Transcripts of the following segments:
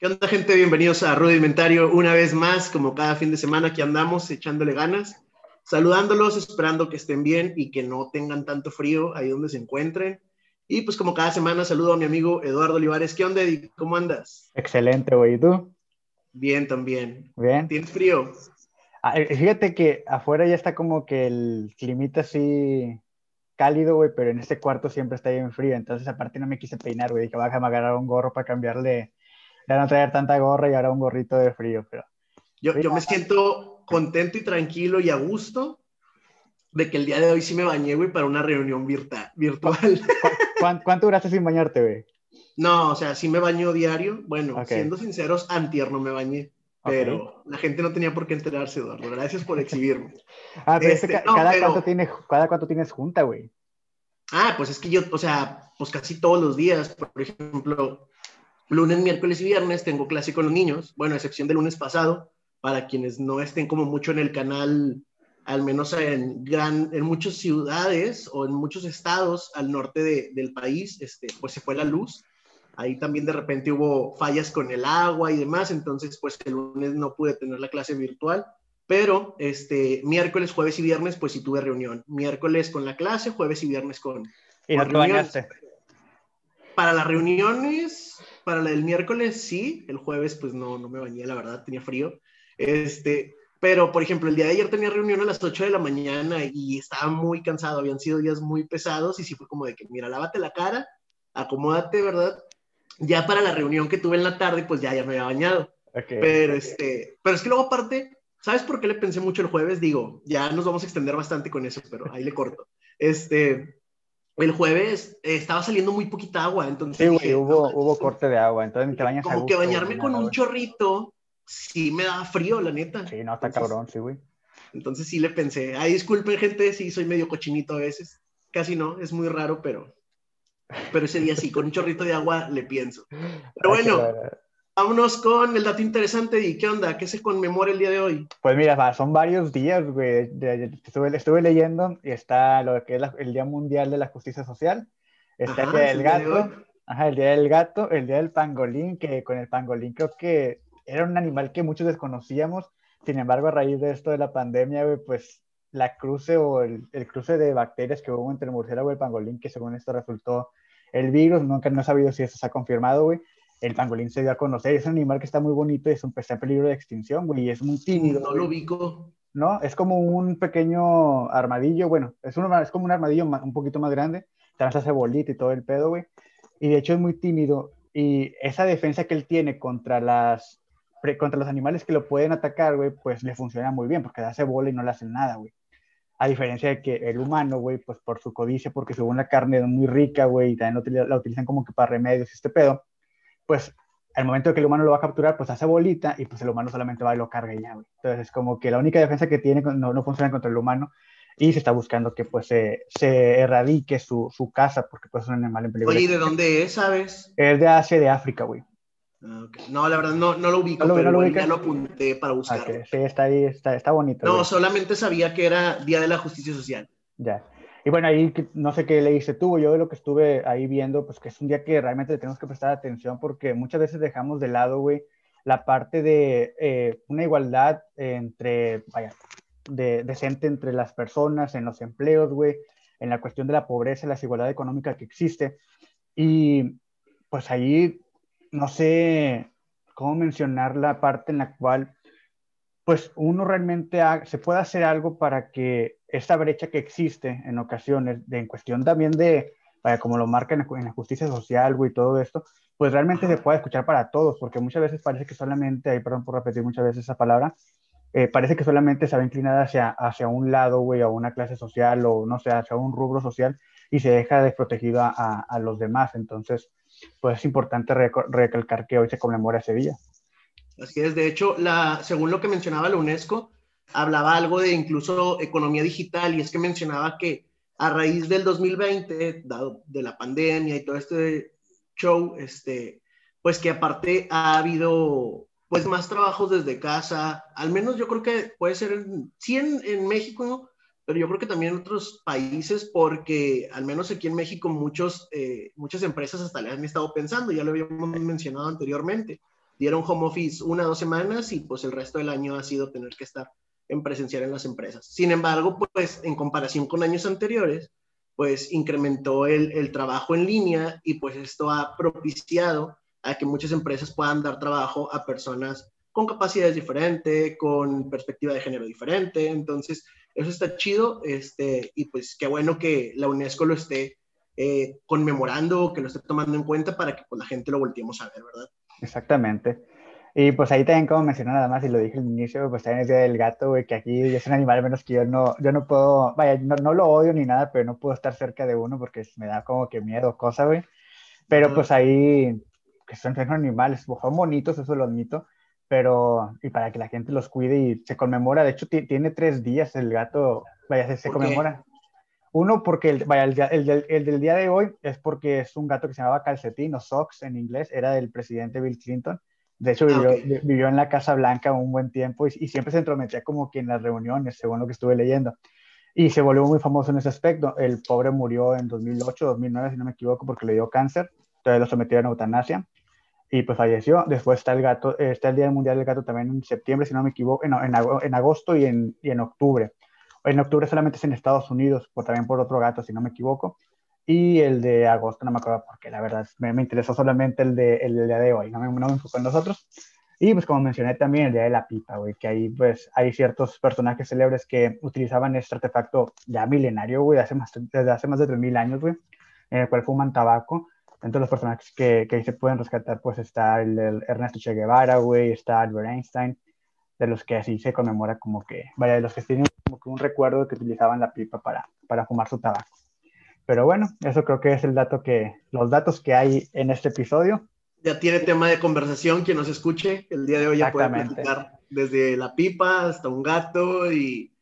¿Qué onda, gente? Bienvenidos a Rudimentario una vez más, como cada fin de semana aquí andamos echándole ganas, saludándolos, esperando que estén bien y que no tengan tanto frío ahí donde se encuentren. Y pues como cada semana saludo a mi amigo Eduardo Olivares. ¿Qué onda, Eddie? ¿Cómo andas? Excelente, güey. ¿Y tú? Bien, también. Bien. ¿Tienes frío? Ah, eh, fíjate que afuera ya está como que el climita así cálido, güey, pero en este cuarto siempre está bien frío. Entonces, aparte, no me quise peinar, güey. Dije, a agarrar un gorro para cambiarle ya no traer tanta gorra y ahora un gorrito de frío, pero... Yo, yo me siento contento y tranquilo y a gusto de que el día de hoy sí me bañé, güey, para una reunión virtual. ¿Cuánto, cuánto duraste sin bañarte, güey? No, o sea, sí me baño diario. Bueno, siendo sinceros, antier no me bañé. Pero la gente no tenía por qué enterarse, Eduardo. Gracias por exhibirme. ah, pero este, cada, cuánto tienes, cada cuánto tienes junta, güey. Ah, pues es que yo, o sea, pues casi todos los días, por ejemplo, Lunes, miércoles y viernes tengo clase con los niños, bueno, a excepción del lunes pasado, para quienes no estén como mucho en el canal, al menos en, gran, en muchas ciudades o en muchos estados al norte de, del país, este, pues se fue la luz. Ahí también de repente hubo fallas con el agua y demás, entonces pues el lunes no pude tener la clase virtual, pero este miércoles, jueves y viernes pues sí tuve reunión. Miércoles con la clase, jueves y viernes con... ¿Y no te bañaste? Para las reuniones, para la del miércoles sí, el jueves pues no, no me bañé, la verdad, tenía frío. Este, pero, por ejemplo, el día de ayer tenía reunión a las 8 de la mañana y estaba muy cansado, habían sido días muy pesados y sí fue como de que, mira, lávate la cara, acomódate, ¿verdad? Ya para la reunión que tuve en la tarde, pues ya, ya me había bañado. Pero, este, pero es que luego aparte, ¿sabes por qué le pensé mucho el jueves? Digo, ya nos vamos a extender bastante con eso, pero ahí le corto. Este, el jueves eh, estaba saliendo muy poquita agua, entonces... Sí, hubo, hubo corte de agua, entonces te bañas Como que bañarme con un chorrito, sí me da frío, la neta. Sí, no, está cabrón, sí, güey. Entonces sí le pensé, ay, disculpen gente, sí, soy medio cochinito a veces. Casi no, es muy raro, pero... Pero ese día sí, con un chorrito de agua le pienso. Pero bueno, Vámonos con el dato interesante y qué onda, qué se conmemora el día de hoy. Pues mira, son varios días, güey. Estuve, estuve, leyendo y está lo que es el Día Mundial de la Justicia Social, está el Día del Gato, ajá, el Día del Gato, el Día del Pangolín, que con el pangolín creo que era un animal que muchos desconocíamos. Sin embargo, a raíz de esto de la pandemia, güey, pues la cruce o el, el, cruce de bacterias que hubo entre el murciélago y el pangolín, que según esto resultó el virus, nunca no he sabido si eso se ha confirmado, güey el pangolín se dio a conocer. Es un animal que está muy bonito y es un pez en peligro de extinción, güey, y es muy tímido. No lo ubico. No, es como un pequeño armadillo, bueno, es, un, es como un armadillo un poquito más grande, se hace bolita y todo el pedo, güey. Y de hecho es muy tímido y esa defensa que él tiene contra las contra los animales que lo pueden atacar, güey, pues le funciona muy bien porque hace bola y no le hacen nada, güey. A diferencia de que el humano, güey, pues por su codicia, porque según la carne es muy rica, güey, y también la utilizan como que para remedios y este pedo, pues al momento de que el humano lo va a capturar, pues hace bolita y pues el humano solamente va y lo carga y ya, güey. Entonces es como que la única defensa que tiene no, no funciona contra el humano y se está buscando que pues se, se erradique su, su casa porque pues es un animal en peligro. Oye, ¿y de dónde es, sabes? Es de Asia de África, güey. Ah, no, la verdad no, no lo ubico, ¿No pero ya lo apunté para buscar. Sí, está ahí, está, está bonito. No, solamente sabía que era Día de la Justicia Social. Ya. Y bueno, ahí no sé qué le hice tú, yo de lo que estuve ahí viendo, pues que es un día que realmente tenemos que prestar atención porque muchas veces dejamos de lado, güey, la parte de eh, una igualdad entre, vaya, de, decente entre las personas, en los empleos, güey, en la cuestión de la pobreza, la desigualdad económica que existe. Y pues ahí no sé cómo mencionar la parte en la cual pues uno realmente se puede hacer algo para que esta brecha que existe en ocasiones, de, en cuestión también de, como lo marca en la, justicia social, güey, todo esto, pues realmente se pueda escuchar para todos, porque muchas veces parece que solamente, ahí perdón por repetir muchas veces esa palabra, eh, parece que solamente se va inclinada hacia, hacia un lado, güey, a una clase social o no sé, hacia un rubro social y se deja desprotegido a, a los demás. Entonces, pues es importante recalcar que hoy se conmemora ese día. Así es, de hecho, la, según lo que mencionaba la UNESCO, hablaba algo de incluso economía digital y es que mencionaba que a raíz del 2020, dado de la pandemia y todo este show, este, pues que aparte ha habido pues más trabajos desde casa, al menos yo creo que puede ser, en, en México, pero yo creo que también en otros países, porque al menos aquí en México muchos, eh, muchas empresas hasta le han estado pensando, ya lo habíamos mencionado anteriormente, dieron home office una o dos semanas y pues el resto del año ha sido tener que estar en presencial en las empresas. Sin embargo, pues en comparación con años anteriores, pues incrementó el, trabajo en línea y pues esto ha propiciado a que muchas empresas puedan dar trabajo a personas con capacidades diferentes, con perspectiva de género diferente. Entonces, eso está chido este, y pues qué bueno que la UNESCO lo esté eh, conmemorando, que lo esté tomando en cuenta para que pues, la gente lo volteemos a ver, ¿verdad? Exactamente. Y pues ahí también, como mencioné nada más, y lo dije al inicio, pues también es Día del Gato, güey, que aquí es un animal menos que yo no, yo no puedo, vaya, no, no, lo odio ni nada, pero no puedo estar cerca de uno porque me da como que miedo, cosa, güey. Pero pues ahí, que son, son animales, son bonitos, eso lo admito, pero, y para que la gente los cuide y se conmemora, de hecho tiene tres días el gato, vaya, se, se conmemora. Uno, porque el, vaya, el, el, el, del día de hoy es porque es un gato que se llamaba Calcetín o Socks en inglés, era del presidente Bill Clinton. De hecho, vivió, okay. vivió en la Casa Blanca un buen tiempo y, y, siempre se entrometía como que en las reuniones, según lo que estuve leyendo. Y se volvió muy famoso en ese aspecto. El pobre murió en 2008, 2009, si no me equivoco, porque le dio cáncer. Entonces lo sometieron a eutanasia y pues falleció. Después está el gato, está el Día Mundial del Gato también en septiembre, si no me equivoco, en, en, en agosto y en, y en, octubre. En octubre solamente es en Estados Unidos, por, también por otro gato, si no me equivoco. Y el de agosto no me acuerdo porque la verdad me, me interesó solamente el, de, el día de hoy, no me, no me enfocó en los otros. Y pues como mencioné también el día de la pipa, güey, que ahí pues hay ciertos personajes célebres que utilizaban este artefacto ya milenario, güey, hace más, desde hace más de 3.000 años, güey, en el cual fuman tabaco entre los personajes que, que ahí se pueden rescatar, pues está el, el, Ernesto Che Guevara, güey, está Albert Einstein, de los que así se conmemora como que, vaya, de los que tienen como que un recuerdo que utilizaban la pipa para, para fumar su tabaco. Pero bueno, eso creo que es el dato que, los datos que hay en este episodio. Ya tiene tema de conversación, quien nos escuche, el día de hoy ya puede platicar desde la pipa hasta un gato y...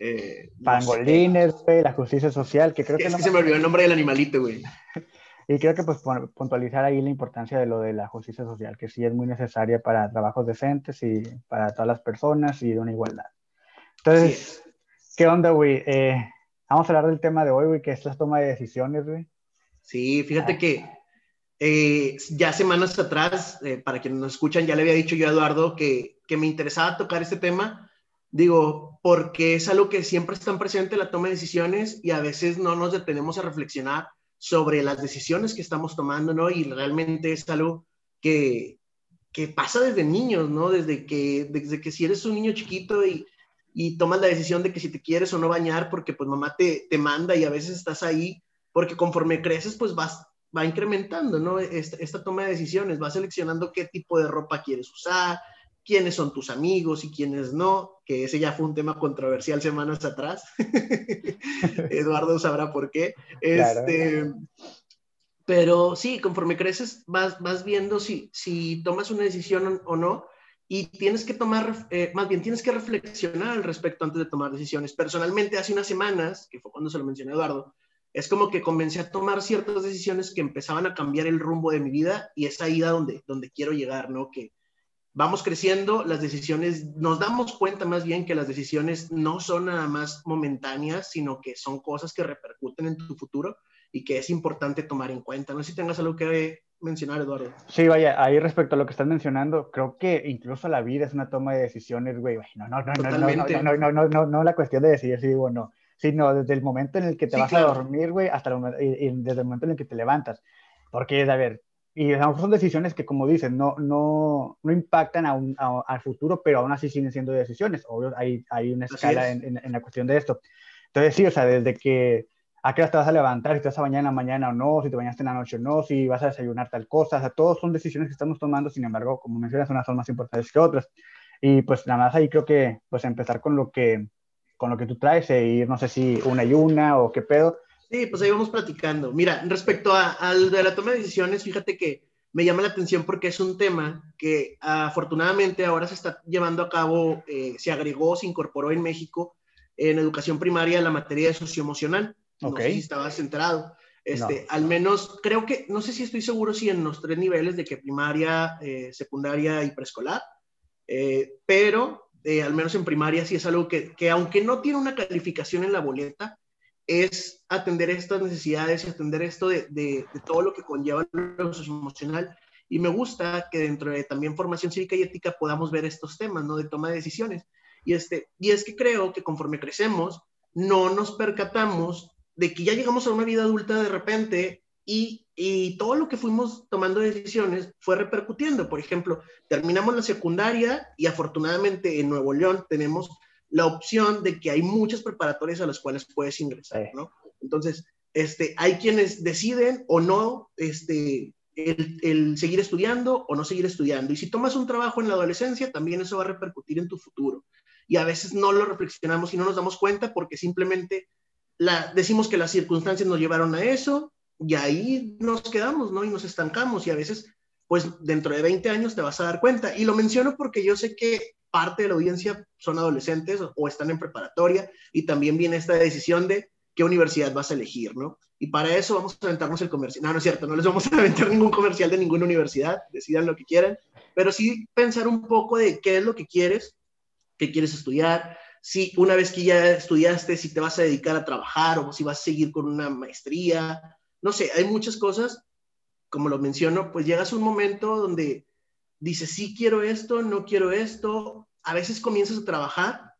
Eh, Pangolines, güey, la justicia social, que creo es que... Es no que se me olvidó el nombre del animalito, güey. Y creo que pues puntualizar ahí la importancia de lo de la justicia social, que sí es muy necesaria para trabajos decentes y para todas las personas y de una igualdad. Entonces, sí. ¿qué onda, güey? Eh, vamos a hablar del tema de hoy, güey, que es la toma de decisiones, güey. Sí, fíjate ah. que eh, ya semanas atrás, eh, para quienes nos escuchan, ya le había dicho yo a Eduardo que, que me interesaba tocar este tema, digo, porque es algo que siempre está presente en la toma de decisiones y a veces no nos detenemos a reflexionar sobre las decisiones que estamos tomando, ¿no? Y realmente es algo que, que pasa desde niños, ¿no? Desde que, desde que si eres un niño chiquito y, y tomas la decisión de que si te quieres o no bañar, porque pues mamá te, te manda y a veces estás ahí, porque conforme creces, pues vas, va incrementando, ¿no? Esta, esta toma de decisiones, vas seleccionando qué tipo de ropa quieres usar, quiénes son tus amigos y quiénes no, que ese ya fue un tema controversial semanas atrás. Eduardo sabrá por qué. Claro. Este, pero sí, conforme creces, vas, vas viendo si, si tomas una decisión o no y tienes que tomar, eh, más bien tienes que reflexionar al respecto antes de tomar decisiones. Personalmente, hace unas semanas, que fue cuando se lo mencioné a Eduardo, es como que comencé a tomar ciertas decisiones que empezaban a cambiar el rumbo de mi vida y es ahí donde, donde quiero llegar, ¿no? Que, vamos creciendo, las decisiones, nos damos cuenta más bien que las decisiones no son nada más momentáneas, sino que son cosas que repercuten en tu futuro y que es importante tomar en cuenta. No si tengas algo que mencionar, Eduardo. Sí, vaya, ahí respecto a lo que estás mencionando, creo que incluso la vida es una toma de decisiones, güey. No, no, no, Totalmente. no, no, no, no, no, no, no, la cuestión de decidir si digo o no, sino desde el momento en el que te sí, vas claro. a dormir, güey, hasta el, y, y desde el momento en el que te levantas. Porque, a ver, y a lo mejor son decisiones que, como dicen, no, no, no impactan a un, a, al futuro, pero aún así siguen siendo decisiones. Obvio, hay, hay una escala es. en, en, en la cuestión de esto. Entonces, sí, o sea, desde que a qué hora te vas a levantar, si te vas a bañar en la mañana o no, si te bañaste en la noche o no, si vas a desayunar tal cosa, o sea, todos son decisiones que estamos tomando, sin embargo, como mencionas, unas son más importantes que otras. Y pues nada más ahí creo que, pues empezar con lo que, con lo que tú traes e ir, no sé si una y una o qué pedo, Sí, pues ahí vamos platicando. Mira, respecto al de la toma de decisiones, fíjate que me llama la atención porque es un tema que afortunadamente ahora se está llevando a cabo, eh, se agregó, se incorporó en México en educación primaria la materia de socioemocional. Okay. No sé si estabas enterado. Este, no. Al menos, creo que, no sé si estoy seguro si en los tres niveles de que primaria, eh, secundaria y preescolar, eh, pero eh, al menos en primaria sí es algo que, que aunque no tiene una calificación en la boleta, es atender estas necesidades y atender esto de, de, de todo lo que conlleva lo emocional Y me gusta que dentro de también formación cívica y ética podamos ver estos temas, ¿no? De toma de decisiones. Y, este, y es que creo que conforme crecemos, no nos percatamos de que ya llegamos a una vida adulta de repente y, y, todo lo que fuimos tomando decisiones fue repercutiendo. Por ejemplo, terminamos la secundaria y afortunadamente en Nuevo León tenemos la opción de que hay muchas preparatorias a las cuales puedes ingresar, ¿no? Entonces, este, hay quienes deciden o no este, el, el, seguir estudiando o no seguir estudiando. Y si tomas un trabajo en la adolescencia, también eso va a repercutir en tu futuro. Y a veces no lo reflexionamos y no nos damos cuenta porque simplemente decimos que las circunstancias nos llevaron a eso y ahí nos quedamos, ¿no? Y nos estancamos y a veces, pues dentro de 20 años te vas a dar cuenta. Y lo menciono porque yo sé que parte de la audiencia son adolescentes o están en preparatoria y también viene esta decisión de qué universidad vas a elegir, ¿no? Y para eso vamos a aventarnos el comercial. No, no es cierto, no les vamos a aventar ningún comercial de ninguna universidad, decidan lo que quieran, pero sí pensar un poco de qué es lo que quieres, qué quieres estudiar, si una vez que ya estudiaste, si te vas a dedicar a trabajar o si vas a seguir con una maestría, no sé, hay muchas cosas, como lo menciono, pues llegas a un momento donde dices, sí quiero esto, no quiero esto, a veces comienzas a trabajar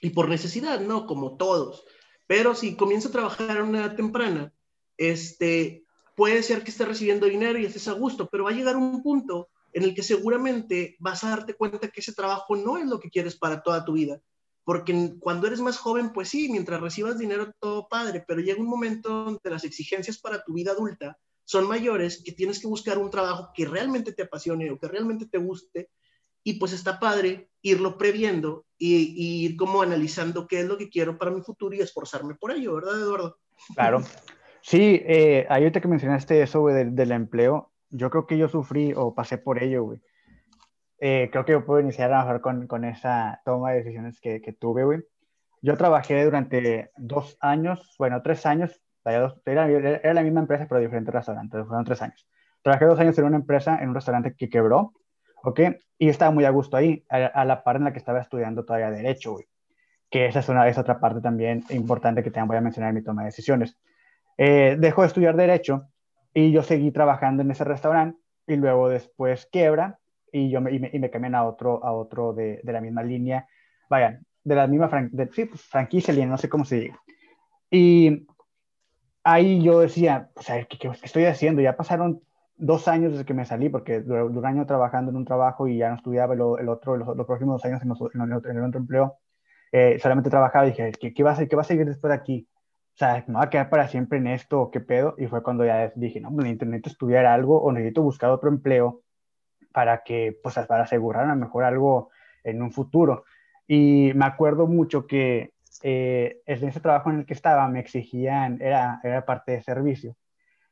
y por necesidad, ¿no? Como todos. Pero si comienzas a trabajar a una edad temprana, este, puede ser que estés recibiendo dinero y estés a gusto, pero va a llegar un punto en el que seguramente vas a darte cuenta que ese trabajo no es lo que quieres para toda tu vida. Porque cuando eres más joven, pues sí, mientras recibas dinero todo padre, pero llega un momento donde las exigencias para tu vida adulta son mayores, que tienes que buscar un trabajo que realmente te apasione o que realmente te guste, y pues está padre irlo previendo y, ir como analizando qué es lo que quiero para mi futuro y esforzarme por ello, ¿verdad, Eduardo? Claro. Sí, eh, ahorita que mencionaste eso, güey, del, del, empleo, yo creo que yo sufrí o pasé por ello, güey. Eh, creo que yo puedo iniciar a trabajar con, con esa toma de decisiones que, que tuve, güey. Yo trabajé durante dos años, bueno, tres años, era, era, la misma empresa, pero diferentes restaurantes, fueron tres años. Trabajé dos años en una empresa, en un restaurante que quebró, ¿ok? Y estaba muy a gusto ahí, a, la par en la que estaba estudiando todavía Derecho, güey. Que esa es, una, es otra parte también importante que también voy a mencionar en mi toma de decisiones. Eh, dejó de estudiar Derecho y yo seguí trabajando en ese restaurante y luego después quiebra y, yo me, y, me, y me cambian a otro, a otro de, de, la misma línea, vayan, de la misma fran de, sí, pues, franquicia, no sé cómo se diga. Y ahí yo decía, o sea, ¿qué, ¿qué, estoy haciendo? Ya pasaron dos años desde que me salí, porque duré un año trabajando en un trabajo y ya no estudiaba el, el otro, los, los, próximos dos años en, los, en, el, otro, empleo, eh, solamente trabajaba y dije, ¿qué, qué, va a, ¿qué va a seguir después de aquí? O sea, ¿me va a quedar para siempre en esto qué pedo? Y fue cuando ya dije, no, pues necesito estudiar algo o necesito buscar otro empleo para que, pues, para asegurar a lo mejor algo en un futuro. Y me acuerdo mucho que eh, en ese trabajo en el que estaba me exigían, era, era parte de servicio.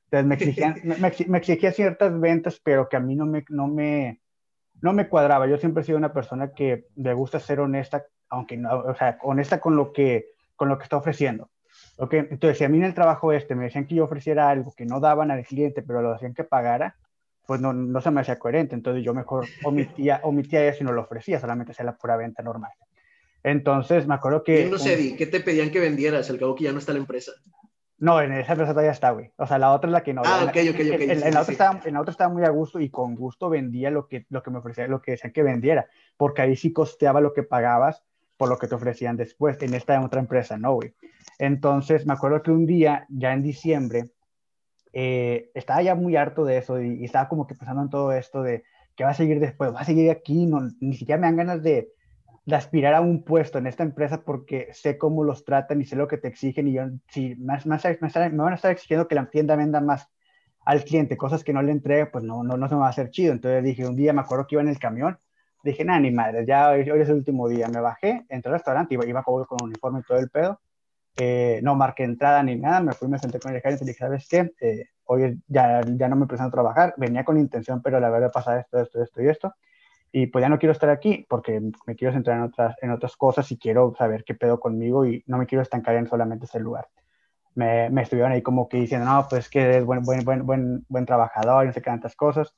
Entonces me exigían, me, me, exigía ciertas ventas, pero que a mí no me, no, me, no me cuadraba. Yo siempre he sido una persona que le gusta ser honesta, aunque no, o sea, honesta con lo que, con lo que está ofreciendo. Okay, entonces, si a mí en el trabajo este me decían que yo ofreciera algo que no daban al cliente, pero lo hacían que pagara, pues no, no se me hacía coherente. Entonces yo mejor omitía, omitía eso y no lo ofrecía, solamente hacía la pura venta normal. Entonces me acuerdo que... Yo no sé, Di, ¿qué te pedían que vendieras? Al cabo que ya no está la empresa. No, en esa empresa todavía está, güey. O sea, la otra es la que no. Ah, ok, ok, ok. En, la otra estaba, en la otra estaba muy a gusto y con gusto vendía lo que, lo que me ofrecía, lo que decían que vendiera, porque ahí sí costeaba lo que pagabas por lo que te ofrecían después. En esta otra empresa, no, güey. Entonces, me acuerdo que un día, ya en diciembre, eh, estaba ya muy harto de eso y, y, estaba como que pensando en todo esto de qué va a seguir después, va a seguir aquí, no, ni siquiera me dan ganas de, de aspirar a un puesto en esta empresa porque sé cómo los tratan y sé lo que te exigen y yo, si más, más, me van a estar exigiendo que la tienda venda más al cliente, cosas que no le entregue, pues no, no, no se me va a hacer chido. Entonces dije, un día me acuerdo que iba en el camión, dije, nada, ni madre, ya hoy, hoy, es el último día. Me bajé, entré al restaurante, iba, iba con un uniforme y todo el pedo. Eh, no marqué entrada ni nada, me fui, me senté con el gerente y dije, ¿sabes qué? Eh, hoy ya, ya no me presento a trabajar, venía con intención, pero la verdad pasa esto, esto, esto y esto y pues ya no quiero estar aquí porque me quiero centrar en otras, en otras cosas y quiero saber qué pedo conmigo y no me quiero estancar en solamente ese lugar. Me, me estuvieron ahí como que diciendo, no, pues que eres buen, buen, buen, buen, buen trabajador no sé qué tantas cosas.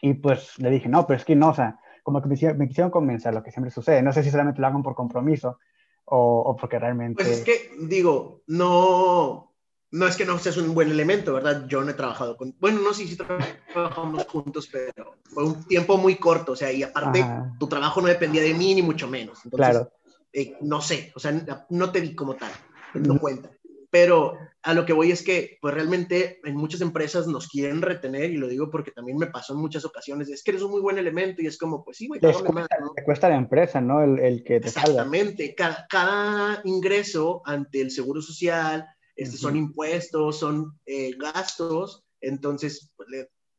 Y pues le dije, no, pero es que no, o sea, como que me, me quisieron convencer, lo que siempre sucede. No sé si solamente lo hagan por compromiso o, o porque realmente... Pues es que, digo, no, no es que no seas un buen elemento, ¿verdad? Yo no he trabajado con, bueno, no sé si trabajamos juntos, pero fue un tiempo muy corto, o sea, y aparte tu trabajo no dependía de mí ni mucho menos. Entonces, claro. Eh, no sé, o sea, no te vi como tal, no cuenta. Pero a lo que voy es que, pues realmente en muchas empresas nos quieren retener, y lo digo porque también me pasó en muchas ocasiones, es que eres un muy buen elemento y es como, pues sí, güey, cuesta, te cuesta la empresa, ¿no? El, el que te Exactamente, cada, cada, ingreso ante el Seguro Social, este, son impuestos, son eh, gastos, entonces pues,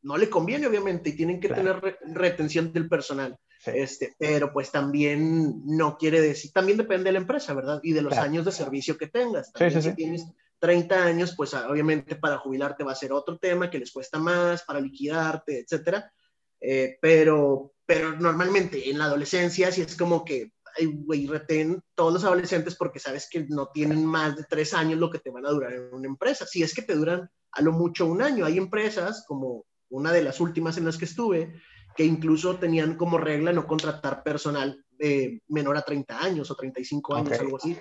no le conviene obviamente y tienen que tener retención del personal. Este, pero pues también no quiere decir, también depende de la empresa, ¿verdad? Y de los años de servicio que tengas. si tienes 30 años, pues ah, obviamente para jubilarte va a ser otro tema que les cuesta más, para liquidarte, etcétera. Eh, pero, pero normalmente en la adolescencia sí es como que, güey, retén todos los adolescentes porque sabes que no tienen más de tres años lo que te van a durar en una empresa. Si es que te duran a lo mucho un año. Hay empresas como una de las últimas en las que estuve, que incluso tenían como regla no contratar personal eh, menor a 30 años o 35 años, algo así,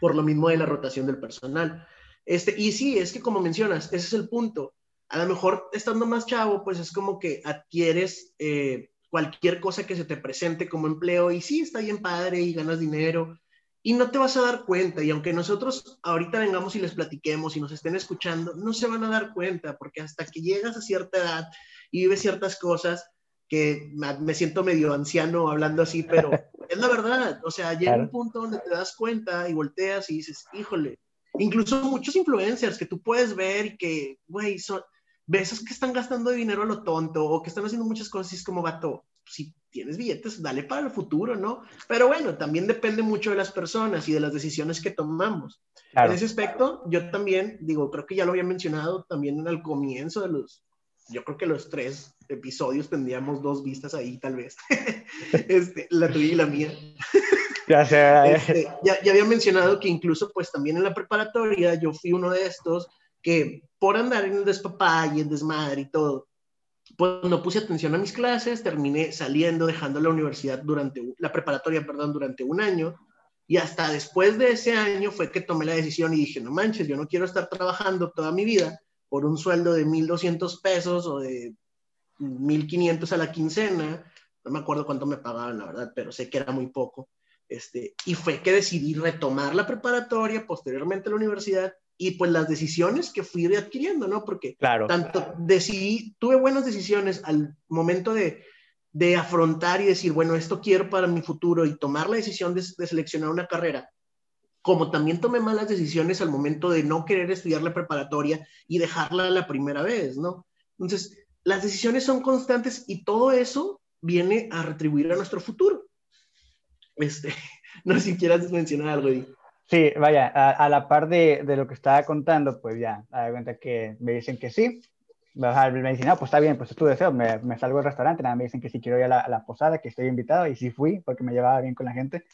por lo mismo de la rotación del personal. Este, y sí, es que como mencionas, ese es el punto. A lo mejor estando más chavo, pues es como que adquieres eh, cualquier cosa que se te presente como empleo y sí, está bien padre y ganas dinero y no te vas a dar cuenta. Y aunque nosotros ahorita vengamos y les platiquemos y nos estén escuchando, no se van a dar cuenta porque hasta que llegas a cierta edad y vives ciertas cosas que me siento medio anciano hablando así, pero es la verdad. O sea, llega un punto donde te das cuenta y volteas y dices, híjole, incluso muchos influencers que tú puedes ver y que, güey, son, ves que están gastando dinero a lo tonto o que están haciendo muchas cosas y es como, vato, si tienes billetes, dale para el futuro, ¿no? Pero bueno, también depende mucho de las personas y de las decisiones que tomamos. En ese aspecto, yo también, digo, creo que ya lo había mencionado también al comienzo de los, yo creo que los tres episodios tendríamos dos vistas ahí, tal vez. este, la tuya y la mía. Ya, este, ya, ya había mencionado que incluso, pues también en la preparatoria, yo fui uno de estos que por andar en el despapá y en desmadre y todo, pues no puse atención a mis clases, terminé saliendo, dejando la universidad durante, la preparatoria, perdón, durante un año. Y hasta después de ese año fue que tomé la decisión y dije, no manches, yo no quiero estar trabajando toda mi vida por un sueldo de 1.200 pesos o de 1.500 a la quincena. No me acuerdo cuánto me pagaban, la verdad, pero sé que era muy poco. Este, y fue que decidí retomar la preparatoria, posteriormente la universidad, y pues las decisiones que fui adquiriendo, ¿no? Porque claro. tanto decidí, tuve buenas decisiones al momento de, de, afrontar y decir, bueno, esto quiero para mi futuro y tomar la decisión de, de, seleccionar una carrera, como también tomé malas decisiones al momento de no querer estudiar la preparatoria y dejarla la primera vez, ¿no? Entonces, las decisiones son constantes y todo eso viene a retribuir a nuestro futuro. Este, no sé si quieras mencionar algo. Sí, vaya, a, la par de, de, lo que estaba contando, pues ya, a cuenta que me dicen que sí. Me dicen, no, pues está bien, pues es tu deseo, me, me salgo del restaurante, nada, me dicen que si quiero ir a la, a la, posada, que estoy invitado, y sí fui, porque me llevaba bien con la gente,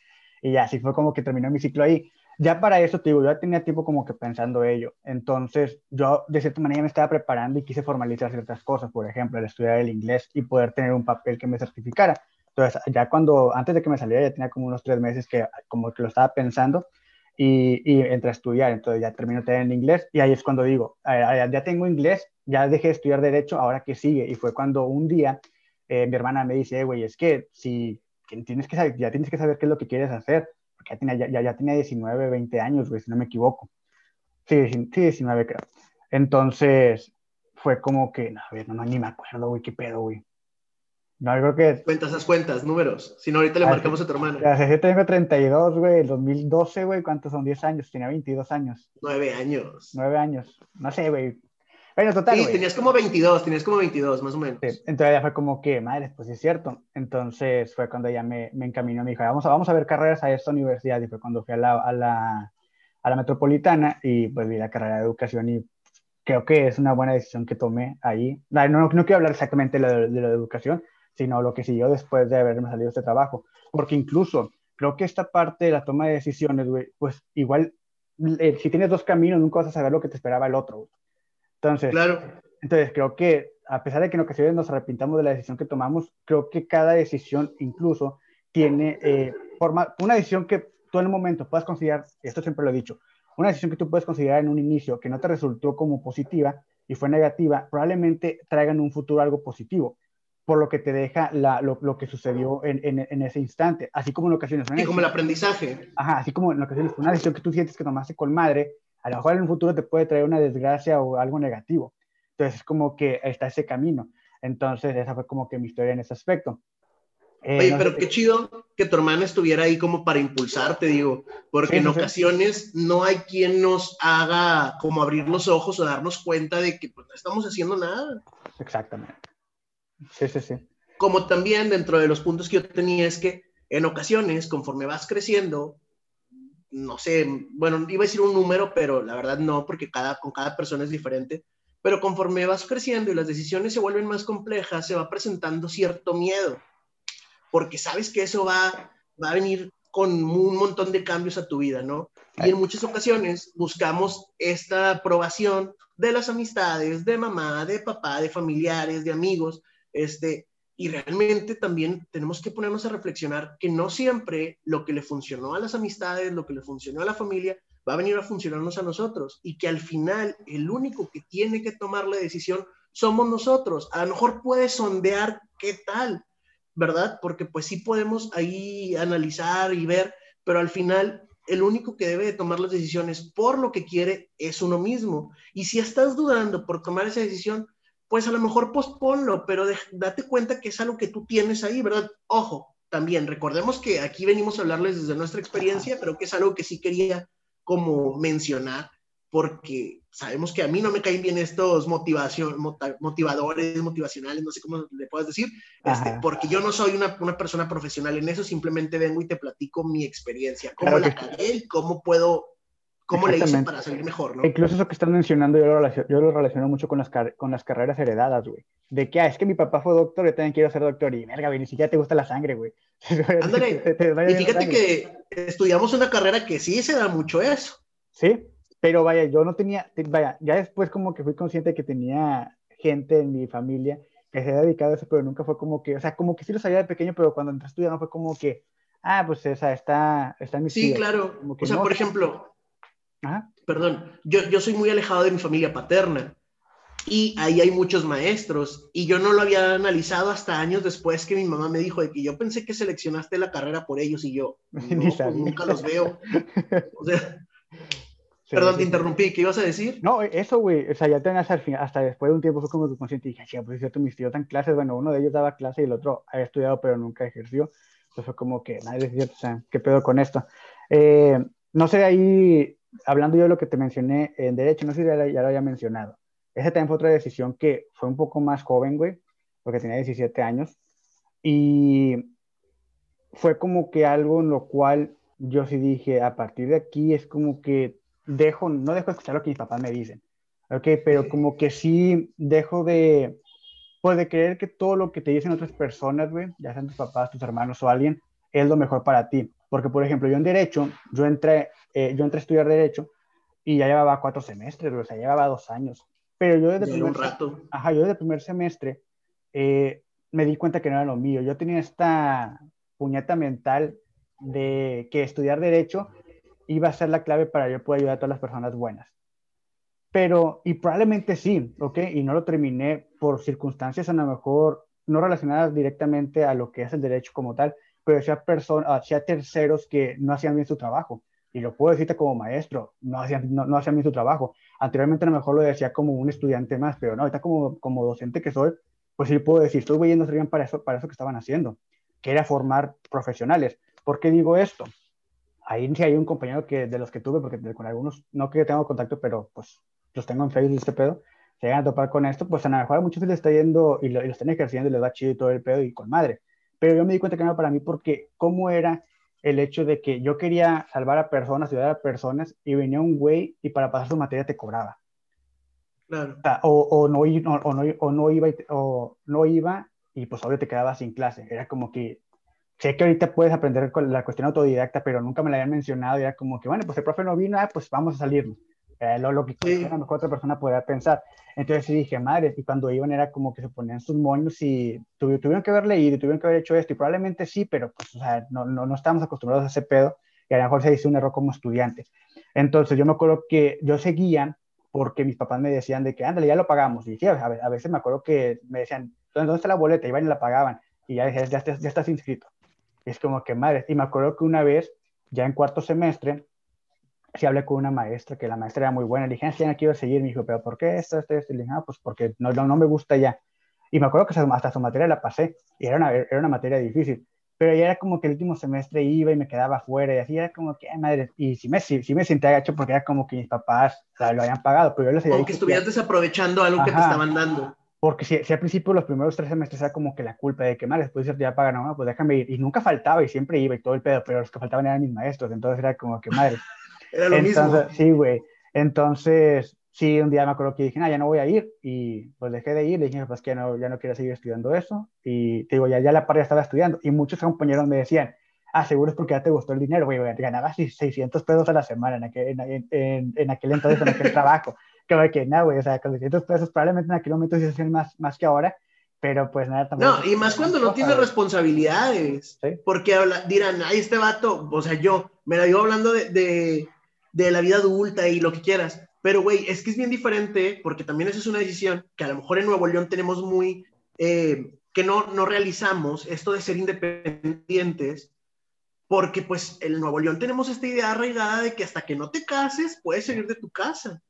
y ya, así fue como que terminó mi ciclo ahí. Ya para eso, te yo ya tenía tiempo como que pensando ello, entonces yo de cierta manera me estaba preparando y quise formalizar ciertas cosas, por ejemplo, el estudiar el inglés y poder tener un papel que me certificara. Entonces, ya cuando, antes de que me saliera, ya tenía como unos tres meses que como que lo estaba pensando, y, y entré a estudiar, entonces ya termino en inglés y ahí es cuando digo, ya tengo inglés, ya dejé de estudiar derecho, ahora que sigue y fue cuando un día eh, mi hermana me dice, güey, es que si tienes que saber, ya tienes que saber qué es lo que quieres hacer, porque ya tenía, ya, ya tenía 19, 20 años, güey, si no me equivoco. Sí, sí, 19 creo. Entonces fue como que, a ver, no, no, ni me acuerdo, güey, qué pedo, güey. No, yo creo que... Cuentas esas cuentas, números. Si no, ahorita le marcamos a tu hermana. Ya, yo tengo 32, güey. El 2012, güey. ¿Cuántos son? 10 años. Tenía 22 años. 9 años. 9 años. No sé, güey. Bueno, total. Sí, tenías como 22, tenías como 22, más o menos. Sí. Entonces ya fue como que, madre, pues sí es cierto. Entonces fue cuando ella me, me encaminó, me dijo, vamos a, vamos a ver carreras a esta universidad. Y fue cuando fui a la, a la, a la metropolitana y pues vi la carrera de educación y creo que es una buena decisión que tomé ahí. No, no, no quiero hablar exactamente de, de, de la educación, sino lo que siguió después de haberme salido de este trabajo. Porque incluso creo que esta parte de la toma de decisiones, güey, pues igual, eh, si tienes dos caminos, nunca vas a saber lo que te esperaba el otro. Entonces, claro. entonces creo que a pesar de que en ocasiones nos arrepintamos de la decisión que tomamos, creo que cada decisión incluso tiene eh, forma, una decisión que tú en un momento puedas considerar, esto siempre lo he dicho, una decisión que tú puedes considerar en un inicio que no te resultó como positiva y fue negativa, probablemente traigan en un futuro algo positivo, por lo que te deja lo, que sucedió en, ese instante, así como en ocasiones. Y como el aprendizaje. Ajá, así como en ocasiones una decisión que tú sientes que tomaste con madre, a lo mejor en un futuro te puede traer una desgracia o algo negativo. Entonces es como que está ese camino. Entonces esa fue como que mi historia en ese aspecto. Eh, Oye, pero qué chido que tu hermana estuviera ahí como para impulsarte, digo, porque en ocasiones no hay quien nos haga como abrir los ojos o darnos cuenta de que pues, no estamos haciendo nada. Exactamente. Sí, sí, sí. Como también dentro de los puntos que yo tenía es que en ocasiones, conforme vas creciendo, no sé, bueno, iba a decir un número, pero la verdad no, porque cada, con cada persona es diferente, pero conforme vas creciendo y las decisiones se vuelven más complejas, se va presentando cierto miedo porque sabes que eso va, va a venir con un montón de cambios a tu vida, ¿no? Y en muchas ocasiones buscamos esta aprobación de las amistades, de mamá, de papá, de familiares, de amigos, este, y realmente también tenemos que ponernos a reflexionar que no siempre lo que le funcionó a las amistades, lo que le funcionó a la familia, va a venir a funcionarnos a nosotros y que al final el único que tiene que tomar la decisión somos nosotros. A lo mejor puede sondear qué tal, ¿verdad? Porque pues sí podemos ahí analizar y ver, pero al final el único que debe de tomar las decisiones por lo que quiere es uno mismo. Y si estás dudando por tomar esa decisión, pues a lo mejor posponlo, pero date cuenta que es algo que tú tienes ahí, ¿verdad? Ojo, también recordemos que aquí venimos a hablarles desde nuestra experiencia, pero que es algo que sí quería como mencionar, porque sabemos que a mí no me caen bien estos motivación, motivadores, motivacionales, no sé cómo le puedes decir, este, porque yo no soy una, una, persona profesional en eso, simplemente vengo y te platico mi experiencia, cómo la cagué y cómo puedo, cómo le hice para salir mejor, ¿no? Incluso eso que estás mencionando, yo lo, relaciono, yo lo relaciono mucho con las, con las carreras heredadas, güey. De que, ah, es que mi papá fue doctor, yo también quiero ser doctor, y verga, güey, ni siquiera te gusta la sangre, güey. Ándale, y fíjate que estudiamos una carrera que sí se da mucho eso. Sí, pero vaya, yo no tenía, vaya, ya después como que fui consciente de que tenía gente en mi familia que se había dedicado a eso, pero nunca fue como que, o sea, como que sí lo sabía de pequeño, pero cuando entré a estudiar no fue como que, ah, pues esa está, está en mi Sí, claro. o sea, por ejemplo, perdón, yo, yo soy muy alejado de mi familia paterna y ahí hay muchos maestros y yo no lo había analizado hasta años después que mi mamá me dijo de que yo pensé que seleccionaste la carrera por ellos y yo no, pues nunca los veo. O sea, Perdón, te interrumpí, ¿qué ibas a decir? No, eso, güey, o sea, ya tenías al fin, hasta después de un tiempo fue como tu consciente y dije, pues es cierto, mis tíos dan clases, bueno, uno de ellos daba clase y el otro había estudiado pero nunca ejerció. Entonces fue como que, nadie decía, o sea, ¿qué pedo con esto? Eh, no sé, ahí, hablando yo de lo que te mencioné en Derecho, no sé si ya, ya lo había mencionado. Esa también fue otra decisión que fue un poco más joven, güey, porque tenía 17 años. Y fue como que algo en lo cual yo sí dije, a partir de aquí es como que dejo, no dejo de escuchar lo que mis papás me dicen, ¿ok? Pero como que sí dejo de, pues de creer que todo lo que te dicen otras personas, güey, ya sean tus papás, tus hermanos o alguien, es lo mejor para ti. Porque, por ejemplo, yo en Derecho, yo entré, eh, yo entré a estudiar Derecho y ya llevaba cuatro semestres, o sea, llevaba dos años. Pero yo desde, primer, un rato. Ajá, yo desde el primer semestre eh, me di cuenta que no era lo mío. Yo tenía esta puñeta mental de que estudiar Derecho iba a ser la clave para yo poder ayudar a todas las personas buenas. Pero, y probablemente sí, ¿ok? Y no lo terminé por circunstancias a lo mejor no relacionadas directamente a lo que es el derecho como tal, pero hacía, hacía terceros que no hacían bien su trabajo. Y lo puedo decirte como maestro, no hacían, no, hacían bien su trabajo. Anteriormente a lo mejor lo decía como un estudiante más, pero no, ahorita como, como docente que soy, pues sí puedo decir, estoy viendo bien para eso, para eso que estaban haciendo, que era formar profesionales. ¿Por qué digo esto? ahí sí hay un compañero que de los que tuve, porque con algunos no que tengo contacto, pero pues los tengo en Facebook y este pedo, se llegan a topar con esto, pues a lo mejor a muchos les está yendo y lo, están ejerciendo y les va chido y todo el pedo y con madre. Pero yo me di cuenta que no era para mí porque cómo era el hecho de que yo quería salvar a personas, ayudar a personas y venía un güey y para pasar su materia te cobraba. Claro. O, o, no, o, no, o no iba o no iba y pues obvio te quedabas sin clase. Era como que sé que ahorita puedes aprender con la cuestión autodidacta, pero nunca me la habían mencionado y era como que, bueno, pues el profe no vino, ah, pues vamos a salir. Eh, lo, lo que a lo mejor otra persona podría pensar. Entonces sí dije, madre, y cuando iban era como que se ponían sus moños y tuvieron que haber leído, tuvieron que haber hecho esto, y probablemente sí, pero pues, o sea, no, no, no estamos acostumbrados a ese pedo, y a lo mejor se hizo un error como estudiante. Entonces yo me acuerdo que yo seguía porque mis papás me decían de que, ándale, ya lo pagamos. Y sí, a, a veces me acuerdo que me decían, ¿dónde está la boleta? Iban y la pagaban. Y ya decían, ya, ya estás inscrito. es como que, madre, y me acuerdo que una vez, ya en cuarto semestre, sí hablé con una maestra, que la maestra era muy buena. Le dije, ah, sí, no quiero seguir. Me dijo, ¿pero por qué esto, esto, esto? Y le dije, ah, pues porque no, no, no me gusta ya. Y me acuerdo que hasta su materia la pasé. Y era una, era una materia difícil pero ya era como que el último semestre iba y me quedaba fuera y así era como que, madre, y sí me, sí, me sentía gacho porque era como que mis papás o sea, lo habían pagado, pero yo les había Como que estuvieras desaprovechando algo que te estaban dando. Porque si, si, al principio los primeros tres semestres era como que la culpa de que, madre, después ya pagan, no, pues déjame ir. Y nunca faltaba y siempre iba y todo el pedo, pero los que faltaban eran mis maestros, entonces era como que, madre. Era lo entonces, mismo. Sí, güey. Entonces, sí, un día me acuerdo que dije, no, ya no voy a ir, y pues dejé de ir, le dije, pues que no, ya no quiero seguir estudiando eso, y te digo, ya, ya la par ya estaba estudiando, y muchos compañeros me decían, ah, seguro es porque ya te gustó el dinero, güey, ganaba 600 pesos a la semana en aquel, en, en, en aquel entonces, en aquel trabajo, que que, no, güey, o sea, con 600 pesos probablemente en aquel momento se hacían más, más que ahora, pero pues nada, también. No, y más cuando no tienes responsabilidades, ¿Sí? porque habla, dirán, ay, este vato, o sea, yo, me la digo hablando de, de, de la vida adulta y lo que quieras, pero, güey, es que es bien diferente, porque también esa es una decisión que a lo mejor en Nuevo León tenemos muy, eh, que no, no realizamos, esto de ser independientes, porque pues en Nuevo León tenemos esta idea arraigada de que hasta que no te cases, puedes salir de tu casa.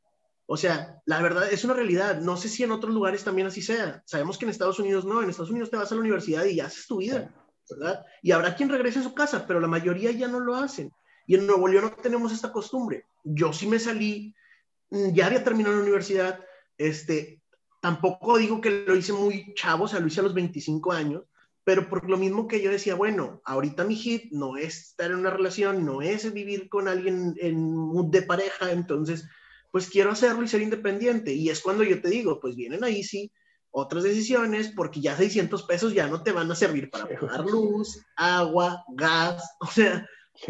O sea, la verdad es una realidad. No sé si en otros lugares también así sea. Sabemos que en Estados Unidos no. En Estados Unidos te vas a la universidad y ya haces tu vida, ¿verdad? Y habrá quien regrese a su casa, pero la mayoría ya no lo hacen. Y en Nuevo León no tenemos esta costumbre. Yo sí me salí Mm, ya había terminado la universidad, este, tampoco digo que lo hice muy chavo, o sea, lo hice a los 25 años, pero por lo mismo que yo decía, bueno, ahorita mi hit no es estar en una relación, no es vivir con alguien en mood de pareja, entonces, pues quiero hacerlo y ser independiente. Y es cuando yo te digo, pues vienen ahí sí otras decisiones, porque ya 600 pesos ya no te van a servir para pagar luz, agua, gas, o sea,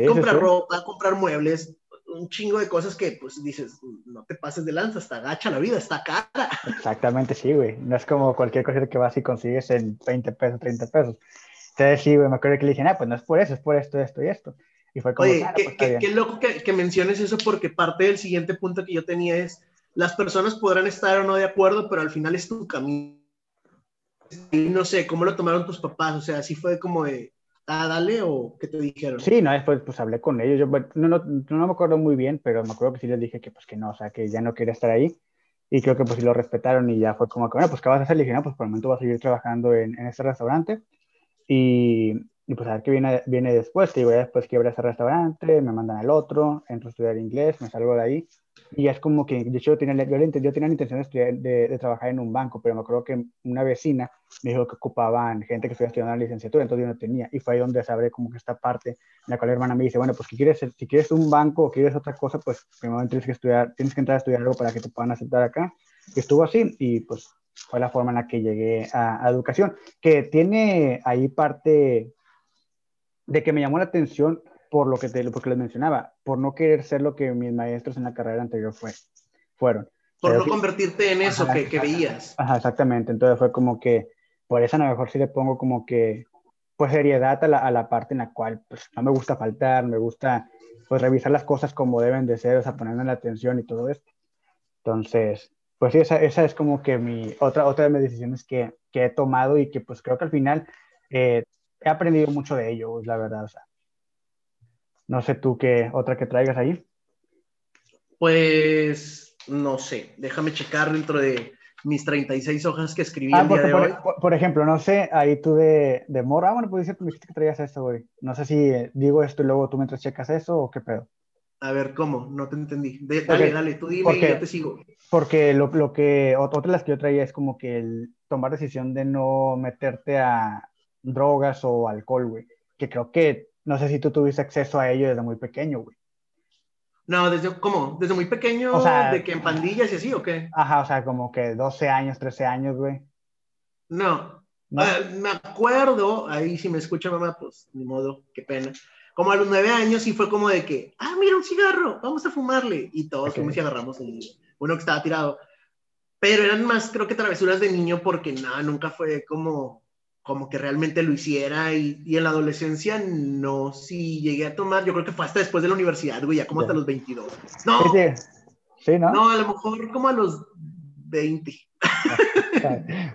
comprar ropa, comprar muebles, un chingo de cosas que pues dices, no te pases de lanza, está gacha la vida, está cara. Exactamente, sí, güey. No es como cualquier cosa que vas y consigues en 20 pesos, 30 pesos. Entonces, sí, güey, me acuerdo que le dije, ah, pues no es por eso, es por esto, esto y esto. Y fue como, Oye, qué, pues, qué, loco que, que, menciones eso porque parte del siguiente punto que yo tenía es, las personas podrán estar o no de acuerdo, pero al final es tu camino. Y no sé, ¿cómo lo tomaron tus papás? O sea, así fue como de, ah, dale, o qué te dijeron? Sí, no, después pues hablé con ellos, yo no, no, no, me acuerdo muy bien, pero me acuerdo que sí les dije que pues que no, o sea, que ya no quería estar ahí, y creo que pues sí lo respetaron y ya fue como que, bueno, pues ¿qué vas a hacer? Le dije, no, pues por el momento voy a seguir trabajando en, en este restaurante, y, y, pues a ver qué viene, viene después, te digo, ya después quiebra ese restaurante, me mandan al otro, entro a estudiar inglés, me salgo de ahí, y es como que, de hecho, yo tenía, yo, yo tenía la intención de, estudiar, de, de, trabajar en un banco, pero me acuerdo que una vecina me dijo que ocupaban gente que estuviera estudiando la licenciatura, entonces yo no tenía. Y fue ahí donde sabré como que esta parte en la cual la hermana me dice, bueno, pues si quieres, si quieres un banco o quieres otra cosa, pues primero tienes que estudiar, tienes que entrar a estudiar algo para que te puedan aceptar acá. Y estuvo así y pues fue la forma en la que llegué a, a educación, que tiene ahí parte de que me llamó la atención por lo que te, porque les mencionaba, por no querer ser lo que mis maestros en la carrera anterior fue, fueron. Por Pero no que, convertirte en eso ajá, que, que, veías. Ajá, exactamente. Entonces fue como que, por eso a lo mejor sí le pongo como que, pues seriedad a la, a la parte en la cual, pues no me gusta faltar, me gusta, pues revisar las cosas como deben de ser, o sea, ponerme la atención y todo esto. Entonces, pues sí, esa, esa es como que mi, otra, otra de mis decisiones que, que he tomado y que pues creo que al final eh, he aprendido mucho de ello, la verdad, o sea no sé tú qué otra que traigas ahí. Pues no sé, déjame checar dentro de mis 36 hojas que escribí ah, el día por, de por, hoy. Por, por, ejemplo, no sé, ahí tú de, de Mora, ah, bueno, pues dijiste que traías esto, güey. No sé si digo esto y luego tú mientras checas eso o qué pedo. A ver, ¿cómo? No te entendí. De, dale, dale, tú dime porque, y yo te sigo. Porque lo, lo que, otra de las que yo traía es como que el tomar decisión de no meterte a drogas o alcohol, güey. Que creo que no sé si tú tuviste acceso a ello desde muy pequeño, güey. No, desde, ¿cómo? ¿Desde muy pequeño? O sea, ¿De que en pandillas y así o qué? Ajá, o sea, como que 12 años, 13 años, güey. No. ¿No? Uh, me acuerdo, ahí si me escucha mamá, pues ni modo, qué pena. Como a los 9 años sí fue como de que, ah, mira un cigarro, vamos a fumarle. Y todos okay. fuimos y agarramos el, uno que estaba tirado. Pero eran más, creo que travesuras de niño porque nada, nunca fue como como que realmente lo hiciera y, y, en la adolescencia no, sí llegué a tomar, yo creo que fue hasta después de la universidad, güey, ya como hasta los 22. No, sí, ¿no? No, a lo mejor como a los 20.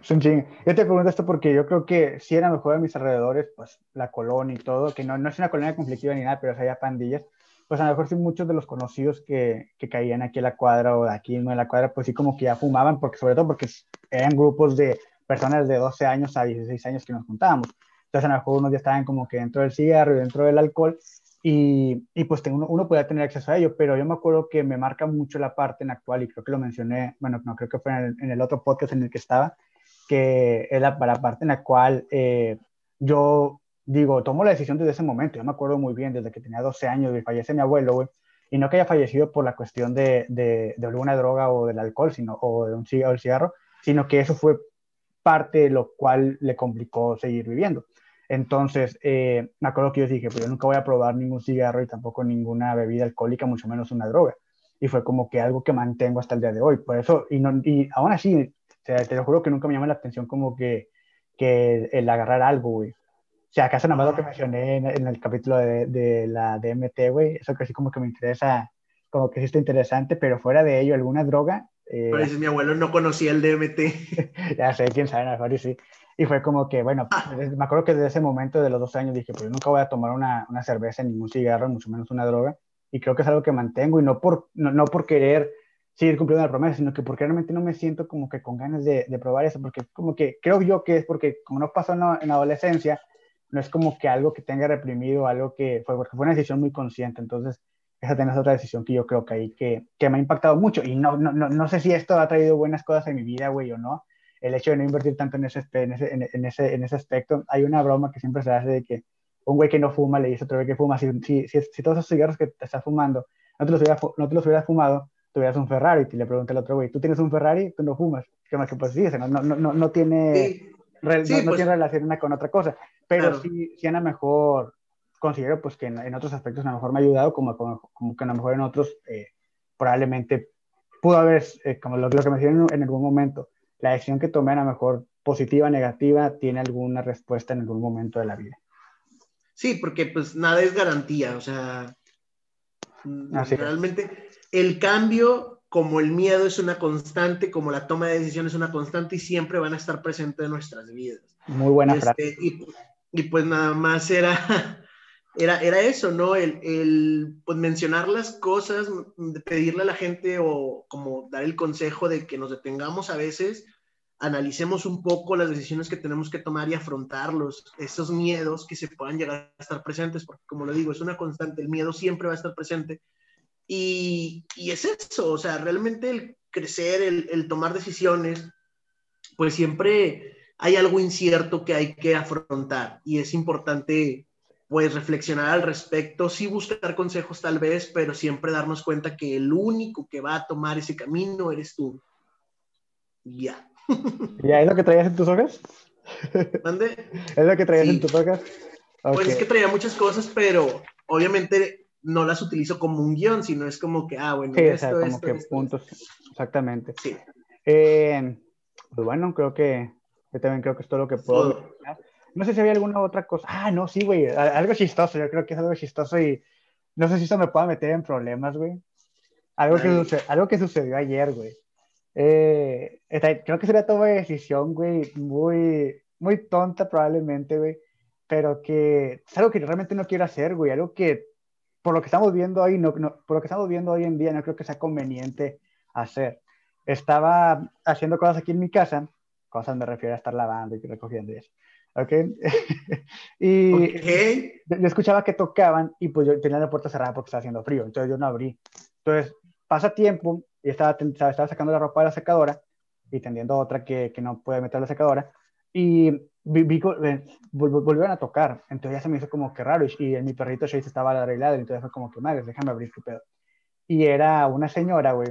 es un Yo te pregunto esto porque yo creo que si era mejor a mis alrededores, pues la colonia y todo, que no, no es una colonia conflictiva ni nada, pero o había pandillas, pues a lo mejor sí muchos de los conocidos que, que caían aquí en la cuadra o de aquí en la cuadra, pues sí como que ya fumaban, porque sobre todo porque eran grupos de personas de 12 años a 16 años que nos juntábamos. Entonces a lo mejor unos ya estaban como que dentro del cigarro y dentro del alcohol y, y pues uno, uno podía tener acceso a ello, pero yo me acuerdo que me marca mucho la parte en actual y creo que lo mencioné, bueno, no creo que fue en el, en el otro podcast en el que estaba, que es la, la parte en la cual eh, yo digo, tomo la decisión desde ese momento, yo me acuerdo muy bien, desde que tenía 12 años y fallece mi abuelo, güey, y no que haya fallecido por la cuestión de, de, de alguna droga o del alcohol, sino, o de un cigarro, el cigarro, sino que eso fue parte de lo cual le complicó seguir viviendo. Entonces, eh, me acuerdo que yo dije, pues yo nunca voy a probar ningún cigarro y tampoco ninguna bebida alcohólica, mucho menos una droga. Y fue como que algo que mantengo hasta el día de hoy. Por eso, y, no, y aún así, te, te lo juro que nunca me llama la atención como que, que el agarrar algo, güey. O sea, acaso nada más lo que mencioné en, el capítulo de, de, la DMT, güey, eso que sí como que me interesa, como que sí está interesante, pero fuera de ello, alguna droga. Eh, Parece mi abuelo no conocía el DMT. ya sé, quién sabe, a sí. Y fue como que, bueno, ah. me acuerdo que desde ese momento de los dos años dije, pues nunca voy a tomar una, una cerveza, ni un cigarro, mucho menos una droga. Y creo que es algo que mantengo y no por, no, no por querer seguir cumpliendo la promesa, sino que porque realmente no me siento como que con ganas de, de probar eso, porque como que creo yo que es porque como no pasó en la, en la adolescencia, no es como que algo que tenga reprimido, algo que fue, porque fue una decisión muy consciente, entonces esa es otra decisión que yo creo que ahí que, que me ha impactado mucho. Y no, no, no, no sé si esto ha traído buenas cosas en mi vida, güey, o no, el hecho de no invertir tanto en ese, en ese, en ese, en ese aspecto, hay una broma que siempre se hace de que un güey que no fuma le dice a otro güey que fuma, si, si, si, todos esos cigarros que te estás fumando no te los hubieras, no te los hubieras fumado, tuvieras un Ferrari, y le pregunta al otro güey, ¿tú tienes un Ferrari? Tú no fumas. Que más que pues sí, no, no, no, no tiene, no, pues. tiene relación una con otra cosa. Pero sí, sí a lo mejor considero pues que en, otros aspectos a lo mejor me ha ayudado, como, como, que a lo mejor en otros eh, probablemente pudo haber, eh, como lo, que me dijeron en, algún momento, la decisión que tomé a lo mejor positiva, negativa, tiene alguna respuesta en algún momento de la vida. Sí, porque pues nada es garantía, o sea, realmente el cambio como el miedo es una constante, como la toma de decisiones es una constante y siempre van a estar presentes en nuestras vidas. Muy buena este, frase. Y, y pues nada más era, era, era eso, ¿no? El, el pues mencionar las cosas, pedirle a la gente o como dar el consejo de que nos detengamos a veces, analicemos un poco las decisiones que tenemos que tomar y afrontarlos, esos miedos que se puedan llegar a estar presentes, porque como lo digo, es una constante, el miedo siempre va a estar presente. Y, y es eso, o sea, realmente el crecer, el, el tomar decisiones, pues siempre hay algo incierto que hay que afrontar y es importante pues reflexionar al respecto, sí buscar consejos tal vez, pero siempre darnos cuenta que el único que va a tomar ese camino eres tú. Ya. ¿Ya es lo que traías en tus hojas? ¿Dónde? ¿Es lo que traías en tus hojas? Pues es que traía muchas cosas, pero obviamente no las utilizo como un guion, sino es como que, ah, bueno, sí, esto, o sea, como que puntos, exactamente. Sí. Eh, pues bueno, creo que yo también creo que es todo lo que puedo. No sé si había alguna otra cosa. Ah, no, sí, güey. Algo chistoso. Yo creo que es algo chistoso y no sé si eso me pueda meter en problemas, güey. Algo, que, sucedió, algo que sucedió ayer, güey. Eh, creo que sería toma de decisión, güey, muy, muy tonta probablemente, güey. Pero que es algo que realmente no quiero hacer, güey. Algo que por lo que estamos viendo hoy, no, no, por lo que estamos viendo hoy en día, no creo que sea conveniente hacer. Estaba haciendo cosas aquí en mi casa cosas me refiero a estar lavando y recogiendo eso. ¿Ok? y yo escuchaba que tocaban y pues yo tenía la puerta cerrada porque estaba haciendo frío, entonces yo no abrí. Entonces pasa tiempo y estaba, estaba sacando la ropa de la secadora y tendiendo otra que, que no puede meter la secadora y vi, vi, volvieron a tocar, entonces ya se me hizo como que raro y, y mi perrito Chase estaba arreglado, entonces fue como que madre, déjame abrir tu pedo. Y era una señora, güey,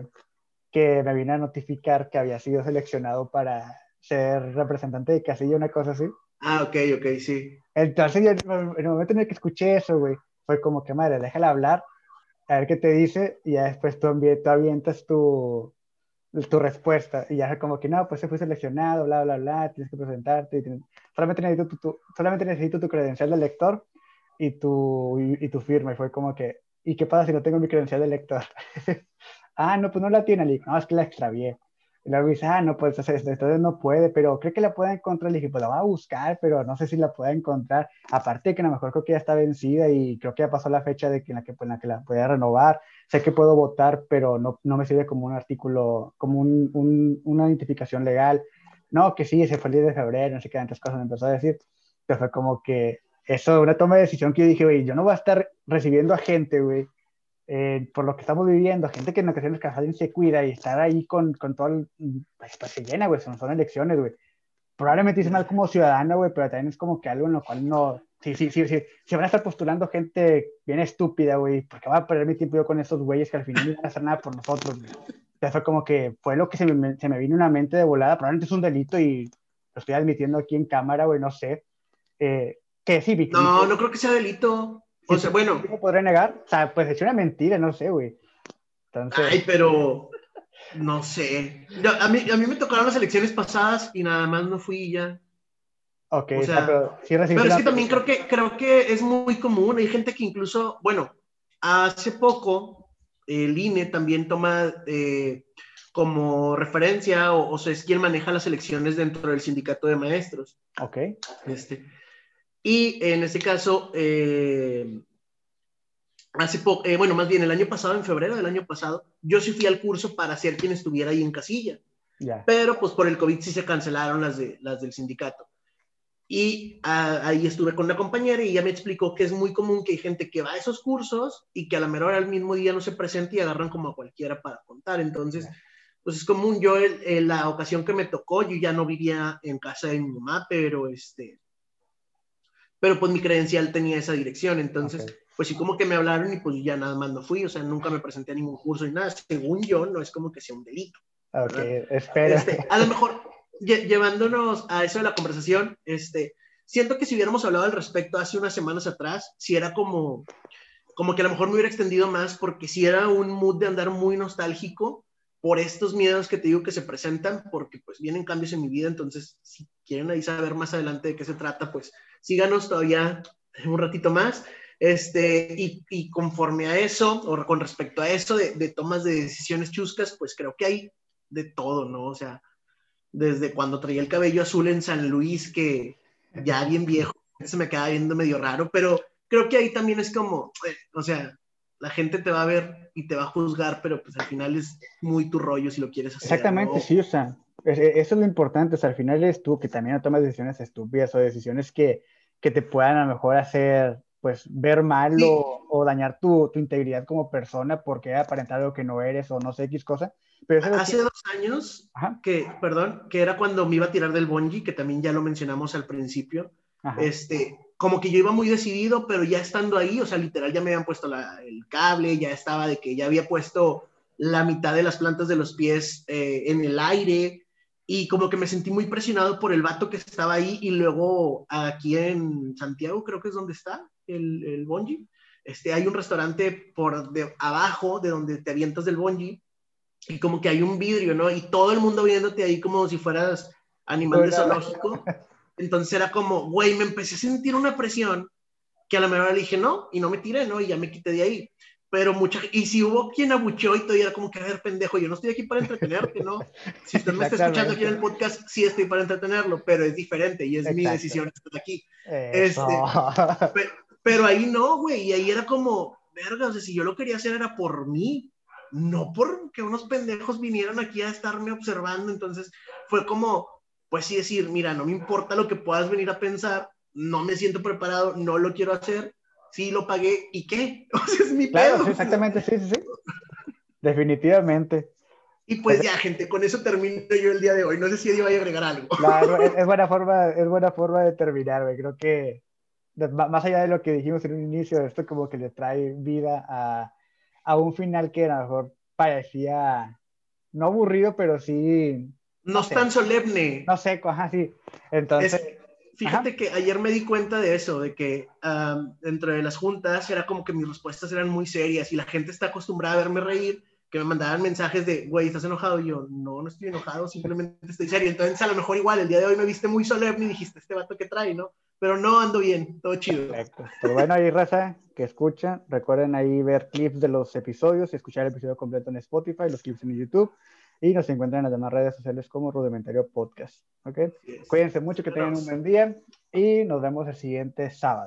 que me vino a notificar que había sido seleccionado para ser representante de Casilla, una cosa así. Ah, ok, ok, sí. Entonces, yo, en el momento en el que escuché eso, güey, fue como que, madre, déjala hablar, a ver qué te dice, y ya después tú, tú avientas tu, tu respuesta. Y ya como que no, pues se fue seleccionado, bla, bla, bla, tienes que presentarte. solamente, necesito tu, solamente necesito tu credencial de lector y tu, y, tu firma. Y fue como que, ¿y qué pasa si no tengo mi credencial de lector? ah, no, pues no la tiene. no, es que la extravié. Y luego dice, ah, no puedes hacer esto, entonces no puede, pero creo que la puede encontrar. Le dije, pues la va a buscar, pero no sé si la puede encontrar. Aparte que a lo mejor creo que ya está vencida y creo que ya pasó la fecha de que en la que, pues, la, que la pueda renovar. Sé que puedo votar, pero no, no me sirve como un artículo, como un, un, una identificación legal. No, que sí, se fue el 10 de febrero, no sé qué tantas cosas me empezó a decir. Pero fue como que eso, una toma de decisión que yo dije, güey, yo no voy a estar recibiendo a gente, güey, eh, por lo que estamos viviendo, gente que en ocasiones Cajadín se cuida y estar ahí con, con todo el, pues, pues se llena, güey, son, son elecciones, güey. Probablemente hice mal como ciudadano, güey, pero también es como que algo en lo cual no, sí, sí, sí, sí, si van a estar postulando gente bien estúpida, güey, porque va a perder mi tiempo yo con esos güeyes que al final no van a hacer nada por nosotros, güey. Entonces fue como que fue lo que se me, se me vino una mente de volada, probablemente es un delito y lo estoy admitiendo aquí en cámara, güey, no sé. Eh, que sí, No, no creo que sea delito. O sea, bueno. ¿Cómo podré negar? O sea, pues es una mentira, no sé, güey. Ay, pero no sé. a, mí, a mí me tocaron las elecciones pasadas y nada más no fui ya. Ok, o sea, pero sí Pero es que también creo que, creo que es muy común. Hay gente que incluso, bueno, hace poco el INE también toma eh, como referencia o, o sea, es quien maneja las elecciones dentro del sindicato de maestros. Ok. Este, y en este caso, eh, hace eh, bueno, más bien el año pasado, en febrero del año pasado, yo sí fui al curso para ser quien estuviera ahí en casilla. Pero pues por el COVID sí se cancelaron las, de, las del sindicato. Y ah, ahí estuve con una compañera y ella me explicó que es muy común que hay gente que va a esos cursos y que a la mejor al mismo día no se presenta y agarran como a cualquiera para contar. Entonces, pues es común. Yo, en la ocasión que me tocó, yo ya no vivía en casa de mi mamá, pero este, pero pues mi credencial tenía esa dirección, entonces, pues sí como que me hablaron y pues ya nada más no fui, o sea, nunca me presenté a ningún curso ni nada, según yo, no es como que sea un delito. Ok, espera. Este, a lo mejor, llevándonos a eso de la conversación, este, siento que si hubiéramos hablado al respecto hace unas semanas atrás, si era como, como que a lo mejor me hubiera extendido más, porque si era un mood de andar muy nostálgico por estos miedos que te digo que se presentan, porque pues vienen cambios en mi vida, entonces si quieren ahí saber más adelante de qué se trata, pues síganos todavía un ratito más. Este, y, y conforme a eso, o con respecto a eso de, de, tomas de decisiones chuscas, pues creo que hay de todo, ¿no? O sea, desde cuando traía el cabello azul en San Luis, que ya bien viejo, se me queda viendo medio raro, pero creo que ahí también es como, eh, o sea, la gente te va a ver y te va a juzgar, pero pues al final es muy tu rollo si lo quieres hacer. Exactamente, sí, o sea, eso es lo importante, o sea, al final eres tú que también no tomas decisiones estúpidas o decisiones que que te puedan a lo mejor hacer pues ver mal o, dañar tu, tu, integridad como persona porque aparentar algo que no eres o no sé X cosa. Pero Hace dos años, que, perdón, que era cuando me iba a tirar del bungee, que también ya lo mencionamos al principio, este, como que yo iba muy decidido, pero ya estando ahí, o sea, literal ya me habían puesto la, el cable, ya estaba de que ya había puesto la mitad de las plantas de los pies eh, en el aire, y como que me sentí muy presionado por el vato que estaba ahí y luego aquí en Santiago creo que es donde está el, el bungee. Este, hay un restaurante por de, abajo de donde te avientas del bungee y como que hay un vidrio, ¿no? Y todo el mundo viéndote ahí como si fueras animal de zoológico. Entonces era como, güey, me empecé a sentir una presión que a la mejor le dije no y no me tiré, ¿no? Y ya me quité de ahí pero mucha y si hubo quien abucheó y todavía era como que a ver pendejo yo no estoy aquí para entretenerte no si usted me está escuchando aquí en el podcast sí estoy para entretenerlo pero es diferente y es mi decisión estar aquí. Este, pero, ahí no güey y ahí era como verga o sea si yo lo quería hacer era por mí no porque unos pendejos vinieran aquí a estarme observando entonces fue como pues sí decir mira no me importa lo que puedas venir a pensar no me siento preparado no lo quiero hacer sí lo pagué, ¿y qué? O sea, es mi claro, exactamente, sí, sí, sí. Definitivamente. Y pues ya, gente, con eso termino yo el día de hoy. No sé si Eddie va a agregar algo. Claro, es, buena forma, es buena forma de terminar, güey. Creo que más allá de lo que dijimos en un inicio, esto como que le trae vida a, a un final que a lo mejor parecía no aburrido, pero sí. No, es tan solemne. No seco, ajá, sí. Entonces. Fíjate que ayer me di cuenta de eso, de que dentro de las juntas era como que mis respuestas eran muy serias y la gente está acostumbrada a verme reír que me mandaban mensajes de, güey, ¿estás enojado? Y yo, no, no estoy enojado, simplemente estoy serio. Entonces, a lo mejor igual, el día de hoy me viste muy solemne y dijiste, este vato que trae, ¿no? Pero no, ando bien, todo chido. Perfecto. Pero bueno, ahí, raza, que escuchan, recuerden ahí ver clips de los episodios y escuchar el episodio completo en Spotify, los clips en YouTube. Y nos encuentran en las demás redes sociales como Rudimentario Podcast. ¿Ok? Cuídense mucho, que tengan un buen día y nos vemos el siguiente sábado.